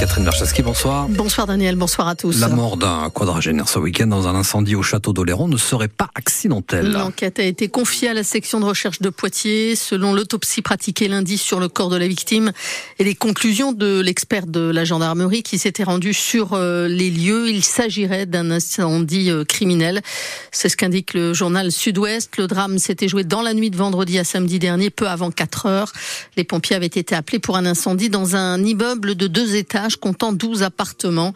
Catherine Berchaski, bonsoir. Bonsoir Daniel, bonsoir à tous. La mort d'un quadragénaire ce week-end dans un incendie au château d'Oléron ne serait pas accidentelle. L'enquête a été confiée à la section de recherche de Poitiers. Selon l'autopsie pratiquée lundi sur le corps de la victime et les conclusions de l'expert de la gendarmerie qui s'était rendu sur euh, les lieux, il s'agirait d'un incendie euh, criminel. C'est ce qu'indique le journal Sud-Ouest. Le drame s'était joué dans la nuit de vendredi à samedi dernier, peu avant 4 heures. Les pompiers avaient été appelés pour un incendie dans un immeuble de deux étages comptant 12 appartements.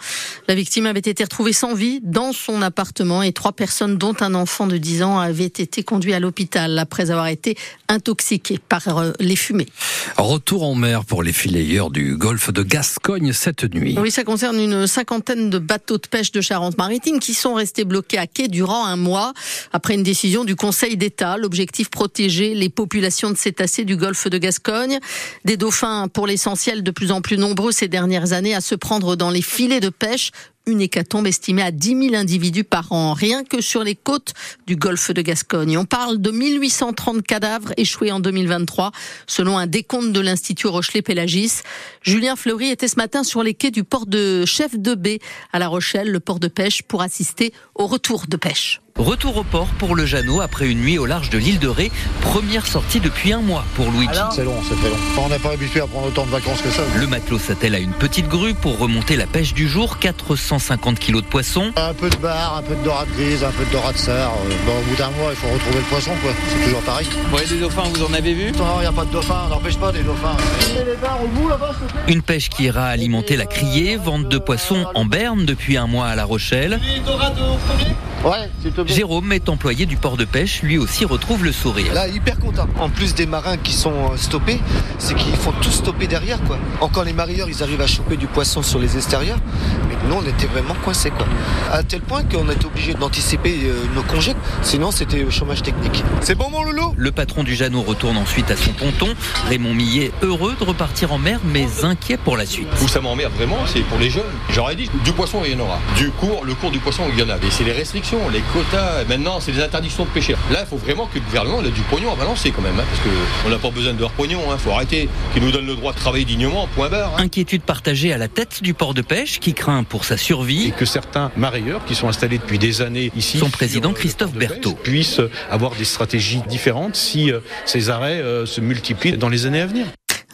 La victime avait été retrouvée sans vie dans son appartement et trois personnes, dont un enfant de 10 ans, avaient été conduits à l'hôpital après avoir été intoxiqués par euh, les fumées. Retour en mer pour les fileyeurs du golfe de Gascogne cette nuit. Oui, ça concerne une cinquantaine de bateaux de pêche de Charente-Maritime qui sont restés bloqués à quai durant un mois après une décision du Conseil d'État. L'objectif protéger les populations de cétacés du golfe de Gascogne. Des dauphins pour l'essentiel de plus en plus nombreux ces dernières années à se prendre dans les filets de pêche une hécatombe estimée à 10 000 individus par an, rien que sur les côtes du golfe de Gascogne. On parle de 1830 cadavres échoués en 2023, selon un décompte de l'Institut Rochelet-Pélagis. Julien Fleury était ce matin sur les quais du port de Chef de Baie à La Rochelle, le port de pêche, pour assister au retour de pêche. Retour au port pour le Jeannot après une nuit au large de l'île de Ré. Première sortie depuis un mois pour Luigi. C'est long, c'est très long. On n'est pas habitué à prendre autant de vacances que ça. Le matelot s'attelle à une petite grue pour remonter la pêche du jour. 450 kilos de poissons. Un peu de bar, un peu de dorade grise, un peu de dorade serre. Bon, au bout d'un mois, il faut retrouver le poisson, quoi. C'est toujours pareil. Vous voyez des dauphins, vous en avez vu? Non, il n'y a pas de dauphins, n'empêche pas des dauphins. Une pêche qui ira alimenter la criée, vente de poissons en berne depuis un mois à La Rochelle. Ouais, plaît. Jérôme est employé du port de pêche, lui aussi retrouve le sourire. Là, hyper content. En plus des marins qui sont euh, stoppés, c'est qu'ils font tout stopper derrière, quoi. Encore les marieurs, ils arrivent à choper du poisson sur les extérieurs, mais nous, on était vraiment coincés, quoi. À tel point qu'on était obligé d'anticiper euh, nos congés, sinon c'était au chômage technique. C'est bon, mon loulou? Le patron du Jeannot retourne ensuite à son ponton. Raymond Millet, heureux de repartir en mer, mais inquiet pour la suite. Où ça m'emmerde vraiment, c'est pour les jeunes. J'aurais dit, du poisson, il y en aura. Du cours, le cours du poisson, il y en a. Et c'est les restrictions, les quotas. Maintenant, c'est les interdictions de pêcher. Là, il faut vraiment que le gouvernement ait du pognon à balancer quand même. hein, parce qu'on n'a pas besoin de leur pognon. Il faut arrêter. Qu'ils nous donnent le droit de travailler dignement, point barre. hein. Inquiétude partagée à la tête du port de pêche qui craint pour sa et survie. que certains marailleurs qui sont installés depuis des années ici, Son président, euh, Christophe Berthaud. puissent avoir des stratégies différentes si euh, ces arrêts euh, se multiplient dans les années à venir.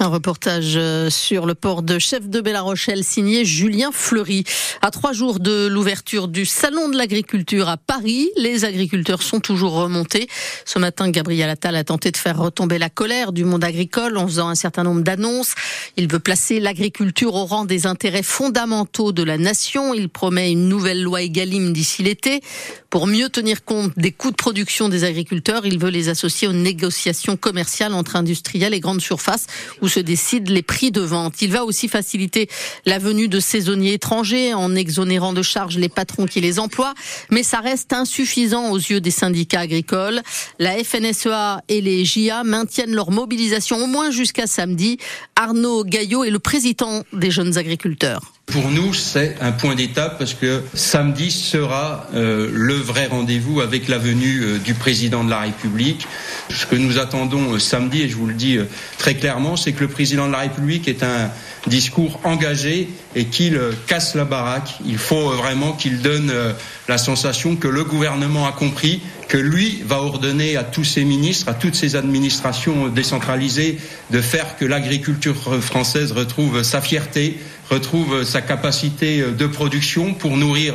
Un reportage euh, sur le port de Chef de Bella Rochelle signé Julien Fleury. À trois jours de l'ouverture du Salon de l'agriculture à Paris, les agriculteurs sont toujours remontés. Ce matin, Gabriel Attal a tenté de faire retomber la colère du monde agricole en faisant un certain nombre d'annonces. Il veut placer l'agriculture au rang des intérêts fondamentaux de la nation. Il promet une nouvelle loi Egalim d'ici l'été. Pour mieux tenir compte des coûts de production des agriculteurs, il veut les associer aux négociations commerciales entre industriels et grandes surfaces se décident les prix de vente. Il va aussi faciliter la venue de saisonniers étrangers en exonérant de charges les patrons qui les emploient, mais ça reste insuffisant aux yeux des syndicats agricoles. La FNSEA et les JA maintiennent leur mobilisation au moins jusqu'à samedi. Arnaud Gaillot est le président des jeunes agriculteurs. Pour nous, c'est un point d'étape parce que samedi sera euh, le vrai rendez-vous avec la venue euh, du président de la République. Ce que nous attendons euh, samedi, et je vous le dis très clairement, c'est que le président de la République est un discours engagé et qu'il casse la baraque. Il faut vraiment qu'il donne la sensation que le gouvernement a compris que lui va ordonner à tous ses ministres, à toutes ses administrations décentralisées de faire que l'agriculture française retrouve sa fierté, retrouve sa capacité de production pour nourrir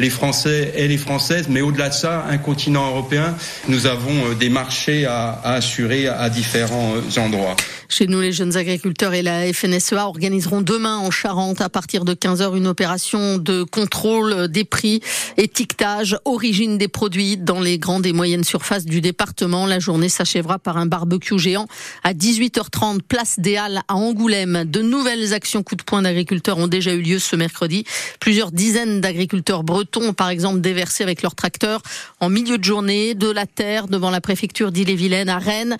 les Français et les Françaises, mais au-delà de ça, un continent européen, nous avons des marchés à, à assurer à différents endroits. Chez nous, les jeunes agriculteurs et la FNSEA organiseront demain en Charente à partir de 15h une opération de contrôle des prix, étiquetage, origine des produits dans les grandes et moyennes surfaces du département. La journée s'achèvera par un barbecue géant à 18h30 place des Halles à Angoulême. De nouvelles actions coup de poing d'agriculteurs ont déjà eu lieu ce mercredi. Plusieurs dizaines d'agriculteurs bretons ont par exemple déversé avec leurs tracteurs en milieu de journée de la terre devant la préfecture d'Ille-et-Vilaine à Rennes.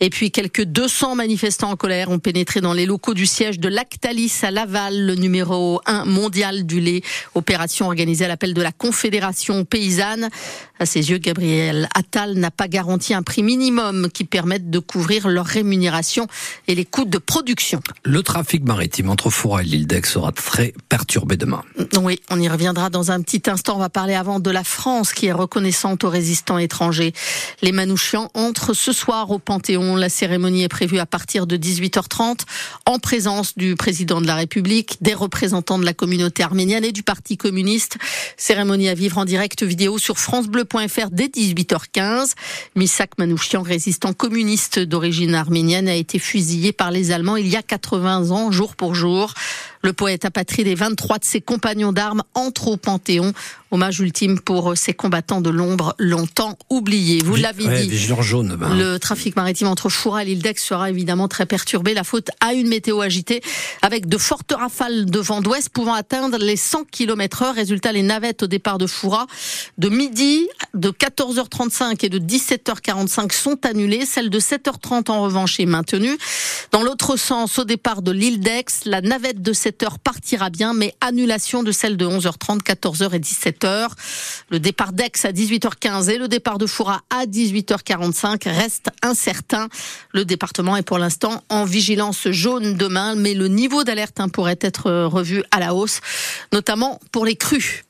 Et puis quelques 200 manifestants manifestants en colère ont pénétré dans les locaux du siège de Lactalis à Laval, le numéro 1 mondial du lait. Opération organisée à l'appel de la Confédération paysanne. À ses yeux, Gabriel Attal n'a pas garanti un prix minimum qui permette de couvrir leur rémunération et les coûts de production. Le trafic maritime entre Foura et l'île d'Aix sera très perturbé demain. Oui, on y reviendra dans un petit instant. On va parler avant de la France qui est reconnaissante aux résistants étrangers. Les Manouchians entrent ce soir au Panthéon. La cérémonie est prévue à partir de 18h30 en présence du président de la République, des représentants de la communauté arménienne et du Parti communiste. Cérémonie à vivre en direct vidéo sur francebleu.fr dès 18h15. Misak Manouchian, résistant communiste d'origine arménienne, a été fusillé par les Allemands il y a 80 ans, jour pour jour. Le poète apatride et 23 de ses compagnons d'armes entrent au Panthéon. Hommage ultime pour ces combattants de l'ombre longtemps oubliés. Vous l'avez dit. jaune. Ben. Le trafic maritime entre Foura et l'île d'Aix sera évidemment très perturbé. La faute à une météo agitée avec de fortes rafales de vent d'ouest pouvant atteindre les 100 km heure. Résultat, les navettes au départ de Foura de midi, de 14h35 et de 17h45 sont annulées. Celle de 7h30 en revanche est maintenue. Dans l'autre sens, au départ de l'île d'Aix, la navette de 7h partira bien, mais annulation de celle de 11h30, 14h et 17h. Le départ d'Aix à 18h15 et le départ de Foura à 18h45 reste incertain. Le département est pour l'instant en vigilance jaune demain, mais le niveau d'alerte hein, pourrait être revu à la hausse, notamment pour les crues.